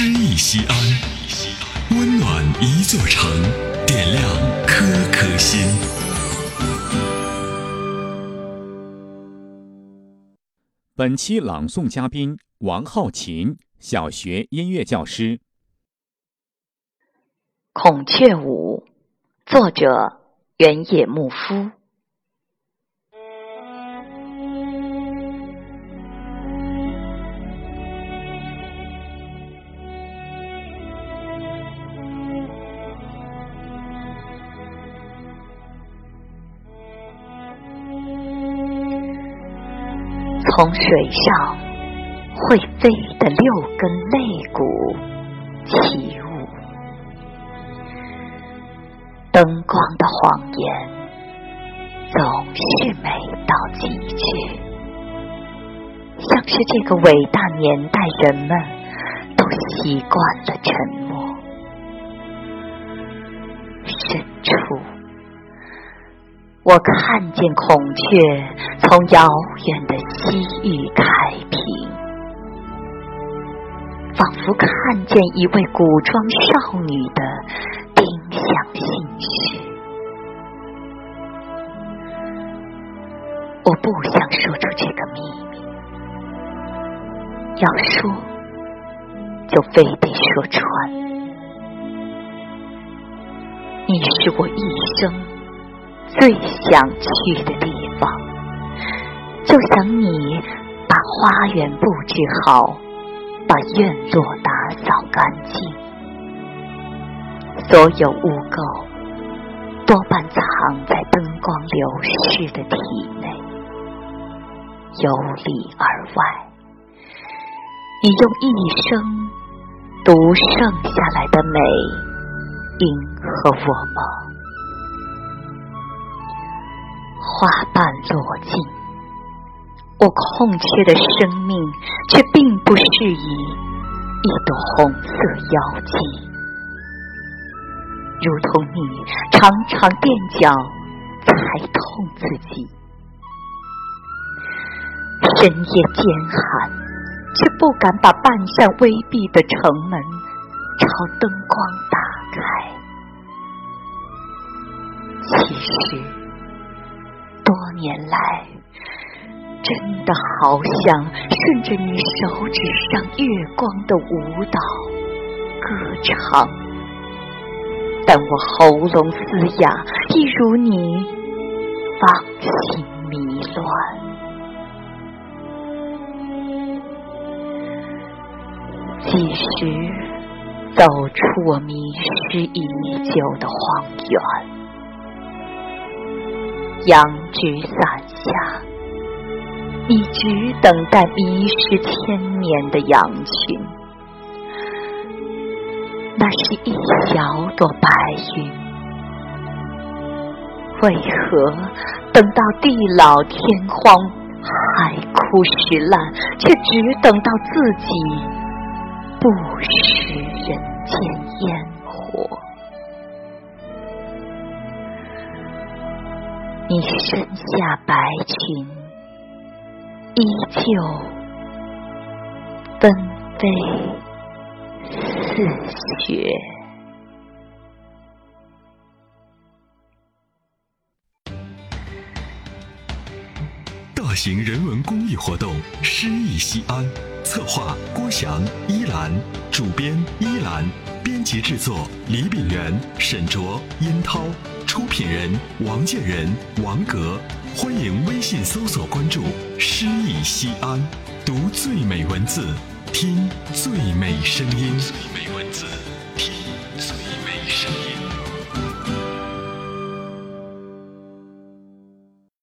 诗意西安，温暖一座城，点亮颗颗心。本期朗诵嘉宾王浩琴，小学音乐教师。《孔雀舞》作者原野牧夫。从水上会飞的六根肋骨起舞，灯光的谎言总是美到极致，像是这个伟大年代人们都习惯了沉默。深处。我看见孔雀从遥远的西域开屏，仿佛看见一位古装少女的丁香心事。我不想说出这个秘密，要说就非得说穿。你是我一生。最想去的地方，就想你把花园布置好，把院落打扫干净，所有污垢多半藏在灯光流逝的体内，由里而外，你用一生读剩下来的美，迎合我吗？花瓣落尽，我空缺的生命却并不适宜一朵红色妖姬，如同你常常垫脚踩痛自己，深夜艰寒，却不敢把半扇微闭的城门朝灯光打开。其实。年来，真的好想顺着你手指上月光的舞蹈歌唱，但我喉咙嘶哑，一如你芳心迷乱。几时走出我迷失已久的荒原？杨枝伞下，你只等待迷失千年的羊群。那是一小朵白云，为何等到地老天荒、海枯石烂，却只等到自己不食人间烟火？你身下白裙，依旧纷飞似雪。大型人文公益活动《诗意西安》，策划郭翔、依兰，主编依兰，编辑制作李炳元、沈卓、殷涛。出品人王建仁、王格，欢迎微信搜索关注“诗意西安”，读最美文字，听最美声音。最美文字，